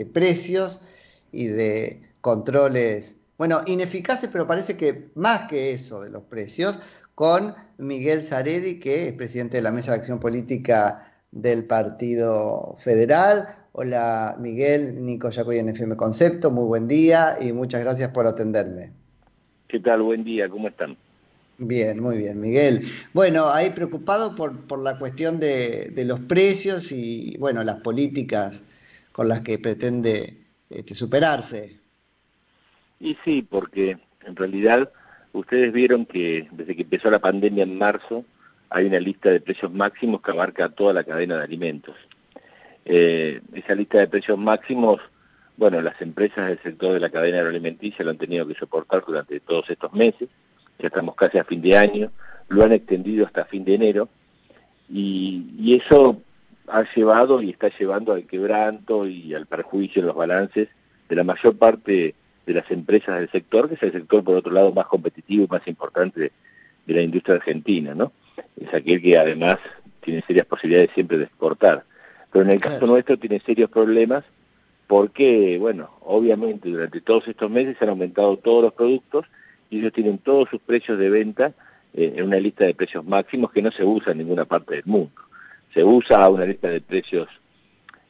de precios y de controles, bueno, ineficaces, pero parece que más que eso de los precios, con Miguel Zaredi, que es presidente de la Mesa de Acción Política del Partido Federal. Hola Miguel, Nico Yacoy en FM Concepto, muy buen día y muchas gracias por atenderme. ¿Qué tal? Buen día, ¿cómo están? Bien, muy bien, Miguel. Bueno, ahí preocupado por, por la cuestión de, de, los precios y, bueno, las políticas con las que pretende este, superarse. Y sí, porque en realidad ustedes vieron que desde que empezó la pandemia en marzo hay una lista de precios máximos que abarca toda la cadena de alimentos. Eh, esa lista de precios máximos, bueno, las empresas del sector de la cadena agroalimenticia lo han tenido que soportar durante todos estos meses, ya estamos casi a fin de año, lo han extendido hasta fin de enero, y, y eso ha llevado y está llevando al quebranto y al perjuicio en los balances de la mayor parte de las empresas del sector, que es el sector, por otro lado, más competitivo y más importante de, la industria argentina, ¿no? Es aquel que además tiene serias posibilidades siempre de exportar. Pero en el caso nuestro tiene serios problemas porque, bueno, obviamente durante todos estos meses se han aumentado todos los productos y ellos tienen todos sus precios de venta eh, en una lista de precios máximos que no se usa en ninguna parte del mundo. Se usa una lista de precios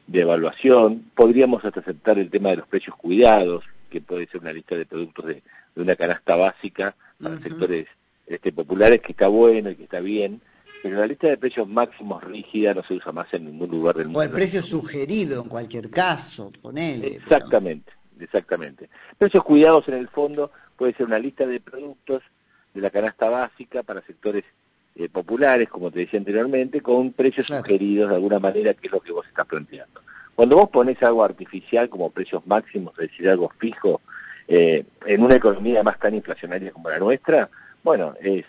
de evaluación, podríamos hasta aceptar el tema de los precios cuidados, que puede ser una lista de productos de, de una canasta básica para uh -huh. sectores este, populares que está bueno y que está bien, pero la lista de precios máximos rígida no se usa más en ningún lugar del mundo. O el precio sugerido en cualquier caso, ponele. Exactamente, pero... exactamente. Precios cuidados en el fondo puede ser una lista de productos de la canasta básica para sectores eh, populares, como te decía anteriormente, con precios claro. sugeridos de alguna manera, que es lo que vos estás planteando. Cuando vos pones algo artificial como precios máximos, es decir, algo fijo, eh, en una economía más tan inflacionaria como la nuestra, bueno, es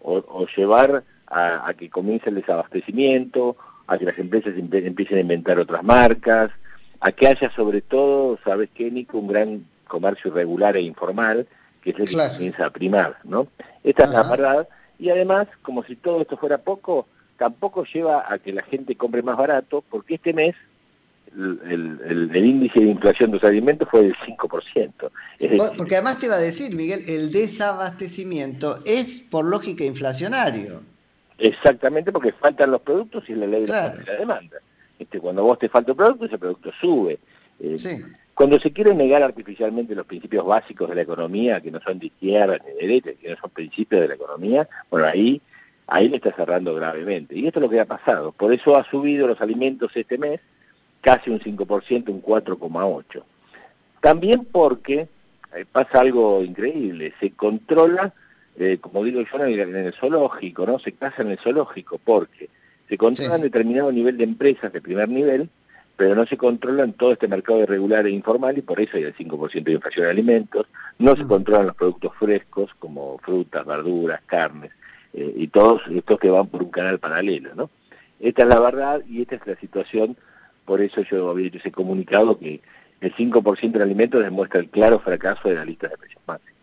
o, o llevar a, a, que comience el desabastecimiento, a que las empresas empiecen a inventar otras marcas, a que haya sobre todo, ¿sabes qué, Nico? Un gran comercio irregular e informal, que es el claro. que comienza a primar, ¿no? Esta Ajá. es la verdad, y además, como si todo esto fuera poco, tampoco lleva a que la gente compre más barato, porque este mes el, el, el, índice de inflación de los alimentos fue del 5%. Es decir, Porque además te iba a decir, Miguel, el desabastecimiento es por lógica inflacionario. Exactamente, porque faltan los productos y la ley claro. de la demanda. Este, cuando vos te falta un producto, ese producto sube. Eh, sí. Cuando se quieren negar artificialmente los principios básicos de la economía, que no son de izquierda ni de derecha, que no son principios de la economía, bueno, ahí, ahí le está cerrando gravemente. Y esto es lo que ha pasado. Por eso ha subido los alimentos este mes, casi un 5%, un 4,8%. También porque eh, pasa algo increíble, se controla, eh, como digo yo, en el, zoológico, ¿no? Se casa en el zoológico porque se controla sí. determinado nivel de empresas de primer nivel, pero no se controla en todo este mercado irregular e informal y por eso hay el 5% de inflación de alimentos, no se mm. controlan los productos frescos como frutas, verduras, carnes, eh, y todos estos que van por un canal paralelo, ¿no? Esta es la verdad y esta es la situación por eso yo había hecho ese comunicado que el 5% de alimentos demuestra el claro fracaso de la lista de precios máximos.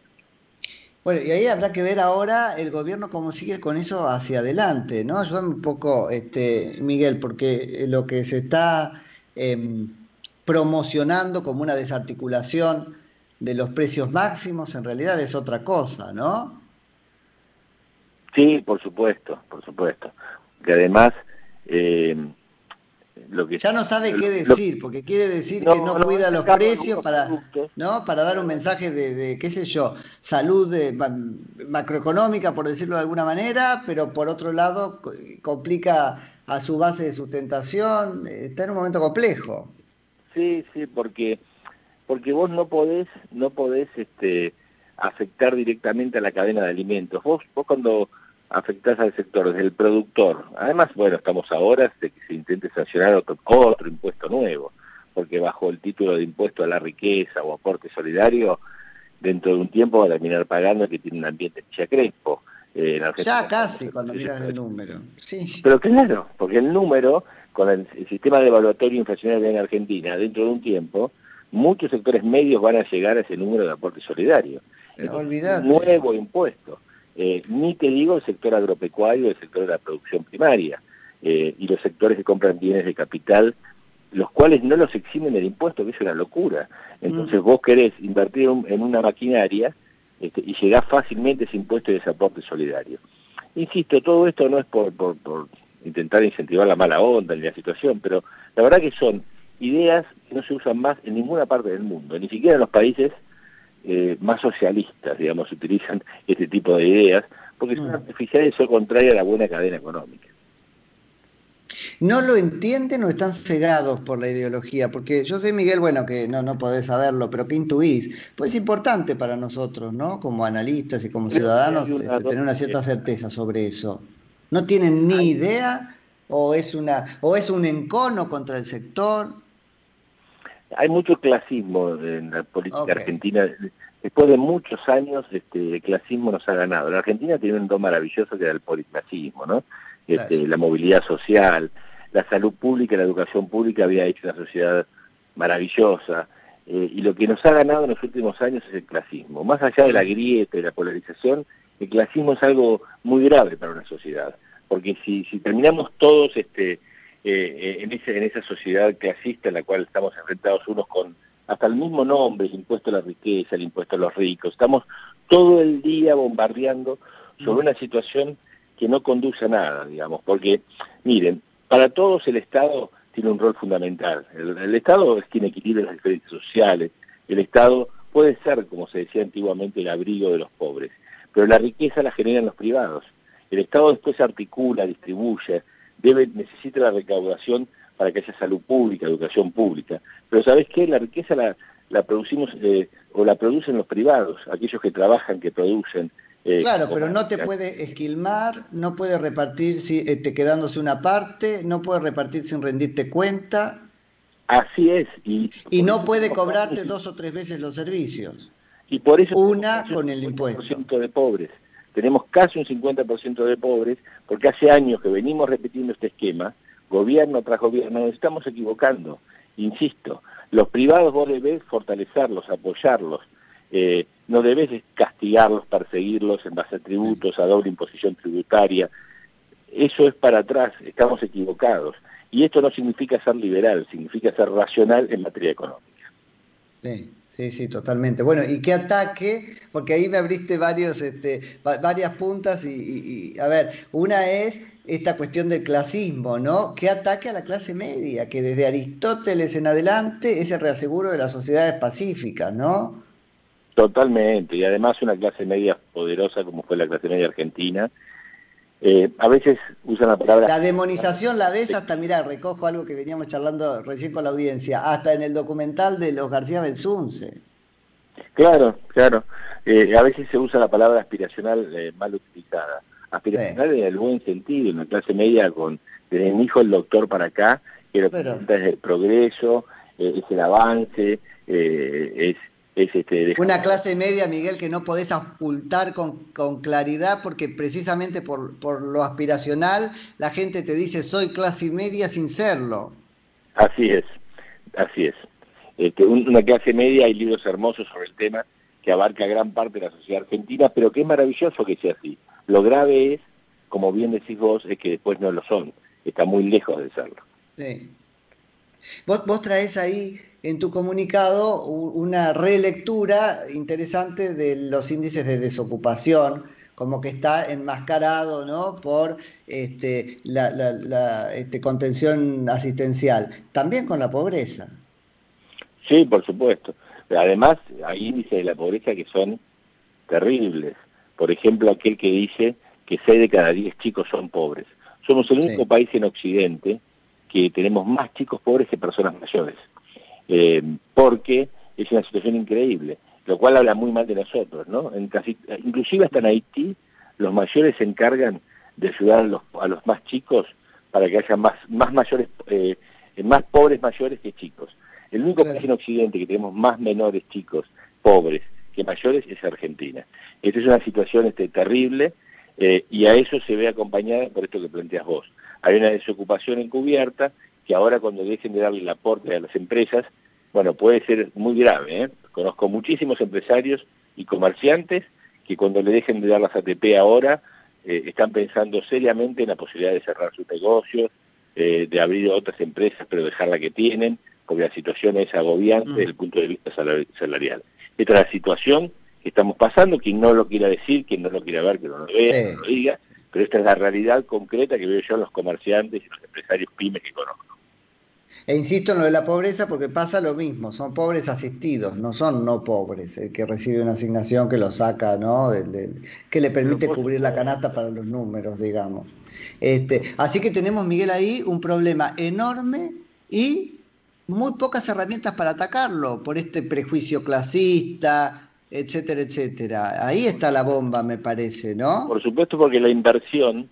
Bueno, y ahí habrá que ver ahora el gobierno cómo sigue con eso hacia adelante, ¿no? Ayúdame un poco, este, Miguel, porque lo que se está eh, promocionando como una desarticulación de los precios máximos en realidad es otra cosa, ¿no? Sí, por supuesto, por supuesto. Que además eh, lo que ya no sabe qué decir, lo, porque quiere decir no, que no, no cuida los precios para no para dar un mensaje de, de qué sé yo, salud de, macroeconómica, por decirlo de alguna manera, pero por otro lado complica a su base de sustentación, está en un momento complejo. Sí, sí, porque porque vos no podés no podés este afectar directamente a la cadena de alimentos. Vos vos cuando afectás al sector desde el productor. Además, bueno, estamos ahora de que se intente sancionar otro, otro impuesto nuevo, porque bajo el título de impuesto a la riqueza o aporte solidario, dentro de un tiempo va a terminar pagando que tiene un ambiente ya crespo. Eh, ya casi, cuando miras el número. Sí. Pero claro, porque el número, con el, el sistema de evaluatorio inflacionario en Argentina, dentro de un tiempo, muchos sectores medios van a llegar a ese número de aporte solidario. Olvidate. Nuevo impuesto. Eh, ni te digo el sector agropecuario, el sector de la producción primaria, eh, y los sectores que compran bienes de capital los cuales no los eximen del impuesto, que es una locura. Entonces mm. vos querés invertir en una maquinaria este, y llegás fácilmente ese impuesto de ese aporte solidario. Insisto, todo esto no es por, intentar incentivar la mala onda ni la situación, pero la verdad que son ideas que no se usan más en ninguna parte del mundo, ni siquiera en los países eh, más socialistas, digamos, utilizan este tipo de ideas, porque son mm. artificiales y son contrarias a la buena cadena económica. ¿No lo entienden o están cegados por la ideología? Porque yo sé, Miguel, bueno, que no, no podés saberlo, pero que intuís? Pues es importante para nosotros, ¿no? Como analistas y como ciudadanos, este, tener una cierta certeza sobre eso. ¿No tienen ni idea o es, una, o es un encono contra el sector? Hay mucho clasismo en la política argentina. Después de muchos años, este, el clasismo nos ha ganado. La Argentina tiene un don maravilloso que era el policlasismo, ¿no? Este, la movilidad social, la salud pública, la educación pública había hecho una sociedad maravillosa. Eh, y lo que nos ha ganado en los últimos años es el clasismo. Más allá de la grieta y la polarización, el clasismo es algo muy grave para una sociedad. Porque si, si terminamos todos este, eh, eh, en, ese, en esa sociedad clasista en la cual estamos enfrentados unos con hasta el mismo nombre, el impuesto a la riqueza, el impuesto a los ricos, estamos todo el día bombardeando sobre una situación que no conduce a nada, digamos, porque, miren, para todos el Estado tiene un rol fundamental. El, Estado es quien equilibra las diferencias sociales, el Estado puede ser, como se decía antiguamente, el abrigo de los pobres, pero la riqueza la generan los privados. El Estado después articula, distribuye, debe, necesita la recaudación para que haya salud pública, educación pública. Pero ¿sabes qué? La riqueza la, la producimos eh, o la producen los privados, aquellos que trabajan, que producen, eh, claro, pero no te puede esquilmar, no puede repartir si, este, quedándose una parte, no puede repartir sin rendirte cuenta. Así es. Y, y no puede cobrarte dos o tres veces los servicios. Y por eso una con el impuesto. de pobres. Tenemos casi un 50% de pobres porque hace años que venimos repitiendo este esquema, gobierno tras gobierno, nos estamos equivocando. Insisto, los privados vos debés fortalecerlos, apoyarlos, eh, no debes castigarlos, perseguirlos en base a tributos, a doble imposición tributaria. Eso es para atrás, estamos equivocados. Y esto no significa ser liberal, significa ser racional en materia económica. Sí, sí, sí, totalmente. Bueno, ¿y qué ataque? Porque ahí me abriste varios, este, varias puntas y, y, a ver, una es esta cuestión del clasismo, ¿no? ¿Qué ataque a la clase media? Que desde Aristóteles en adelante es el reaseguro de las sociedades pacíficas, ¿no? Totalmente, y además una clase media poderosa como fue la clase media argentina. Eh, a veces usan la palabra... La demonización la ves hasta, mira, recojo algo que veníamos charlando recién con la audiencia, hasta en el documental de los García Belsunce. Claro, claro. Eh, a veces se usa la palabra aspiracional eh, mal utilizada. Aspiracional en el buen sentido, en la clase media con desde mi hijo el doctor para acá, que lo Pero... es el progreso, es el avance, es este, Una clase media, Miguel, que no podés ocultar con, con claridad porque precisamente por, por, lo aspiracional la gente te dice soy clase media sin serlo. Así es, así es. Este, una clase media, hay libros hermosos sobre el tema que abarca gran parte de la sociedad argentina, pero que es maravilloso que sea así. Lo grave es, como bien decís vos, es que después no lo son, está muy lejos de serlo. Sí. Vos, vos traes ahí en tu comunicado una relectura interesante de los índices de desocupación, como que está enmascarado ¿no? por este, la, este, contención asistencial, también con la pobreza. Sí, por supuesto. Además, hay índices de la pobreza que son terribles. Por ejemplo, aquel que dice que 6 de cada 10 chicos son pobres. Somos el único país en Occidente que tenemos más chicos pobres que personas mayores. Eh, porque es una situación increíble, lo cual habla muy mal de nosotros, ¿no? En casi, inclusive hasta en Haití, los mayores se encargan de ayudar a los, más chicos para que haya más, más mayores, eh, más pobres mayores que chicos. El único país en Occidente que tenemos más menores chicos pobres que mayores es Argentina. Esta es una situación este, terrible eh, y a eso se ve acompañada por esto que planteas vos. Hay una desocupación encubierta que ahora cuando dejen de darle el aporte a las empresas, bueno, puede ser muy grave. ¿eh? Conozco muchísimos empresarios y comerciantes que cuando le dejen de dar las ATP ahora, eh, están pensando seriamente en la posibilidad de cerrar sus negocios, eh, de abrir otras empresas pero dejar la que tienen, porque la situación es agobiante mm. desde el punto de vista salarial. Esta es la situación que estamos pasando, quien no lo quiera decir, quien no lo quiera ver, que no lo vea, no lo diga, pero esta es la realidad concreta que veo yo en los comerciantes y los empresarios pymes que conozco. E insisto en lo de la pobreza porque pasa lo mismo, son pobres asistidos, no son no pobres, el que recibe una asignación que lo saca, ¿no? que le permite cubrir la canasta para los números, digamos. Este, así que tenemos, Miguel, ahí un problema enorme y muy pocas herramientas para atacarlo por este prejuicio clasista, etcétera, etcétera. Ahí está la bomba, me parece, ¿no? Por supuesto, porque la inversión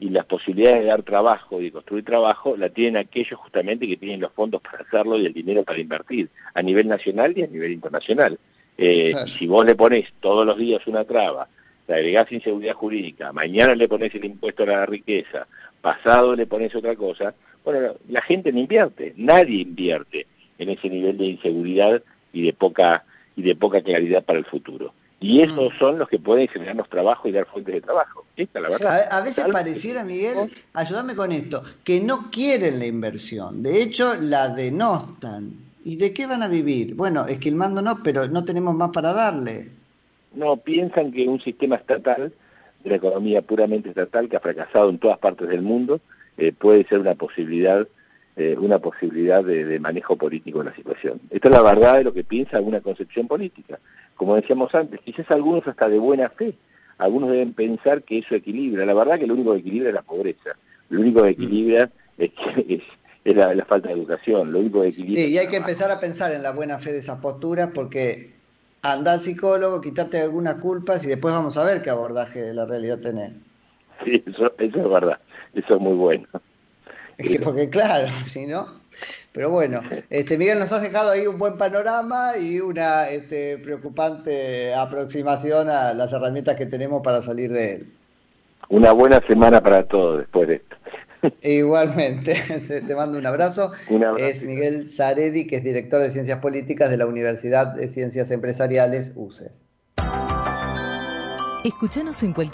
y las posibilidades de dar trabajo y de construir trabajo la tienen aquellos justamente que tienen los fondos para hacerlo y el dinero para invertir, a nivel nacional y a nivel internacional. Eh, Si vos le pones todos los días una traba, le agregás inseguridad jurídica, mañana le pones el impuesto a la riqueza, pasado le pones otra cosa, bueno, la gente no invierte, nadie invierte en ese nivel de inseguridad y de poca, y de poca claridad para el futuro. Y esos mm. son los que pueden generarnos trabajo y dar fuentes de trabajo. Esta la verdad. A, veces pareciera, Miguel, ayúdame con esto, que no quieren la inversión. De hecho, la denostan. ¿Y de qué van a vivir? Bueno, es que el mando no, pero no tenemos más para darle. No, piensan que un sistema estatal, de la economía puramente estatal, que ha fracasado en todas partes del mundo, eh, puede ser una posibilidad eh, una posibilidad de, manejo político de la situación. Esta es la verdad de lo que piensa alguna concepción política. Como decíamos antes, quizás algunos hasta de buena fe, algunos deben pensar que eso equilibra. La verdad que lo único que equilibra es la pobreza, lo único que equilibra es, es, la, falta de educación, lo único que equilibra... Sí, y hay que empezar a pensar en la buena fe de esas posturas porque anda al psicólogo, quítate algunas culpas y después vamos a ver qué abordaje de la realidad tenés. Sí, eso, eso es verdad, eso es muy bueno. Es que porque claro, si no. Pero bueno, este Miguel nos has dejado ahí un buen panorama y una este, preocupante aproximación a las herramientas que tenemos para salir de él. Una buena semana para todos después de esto. Igualmente, te mando un abrazo. un abrazo. Es Miguel Zaredi, que es director de Ciencias Políticas de la Universidad de Ciencias Empresariales, UCES. Escúchanos en cualquier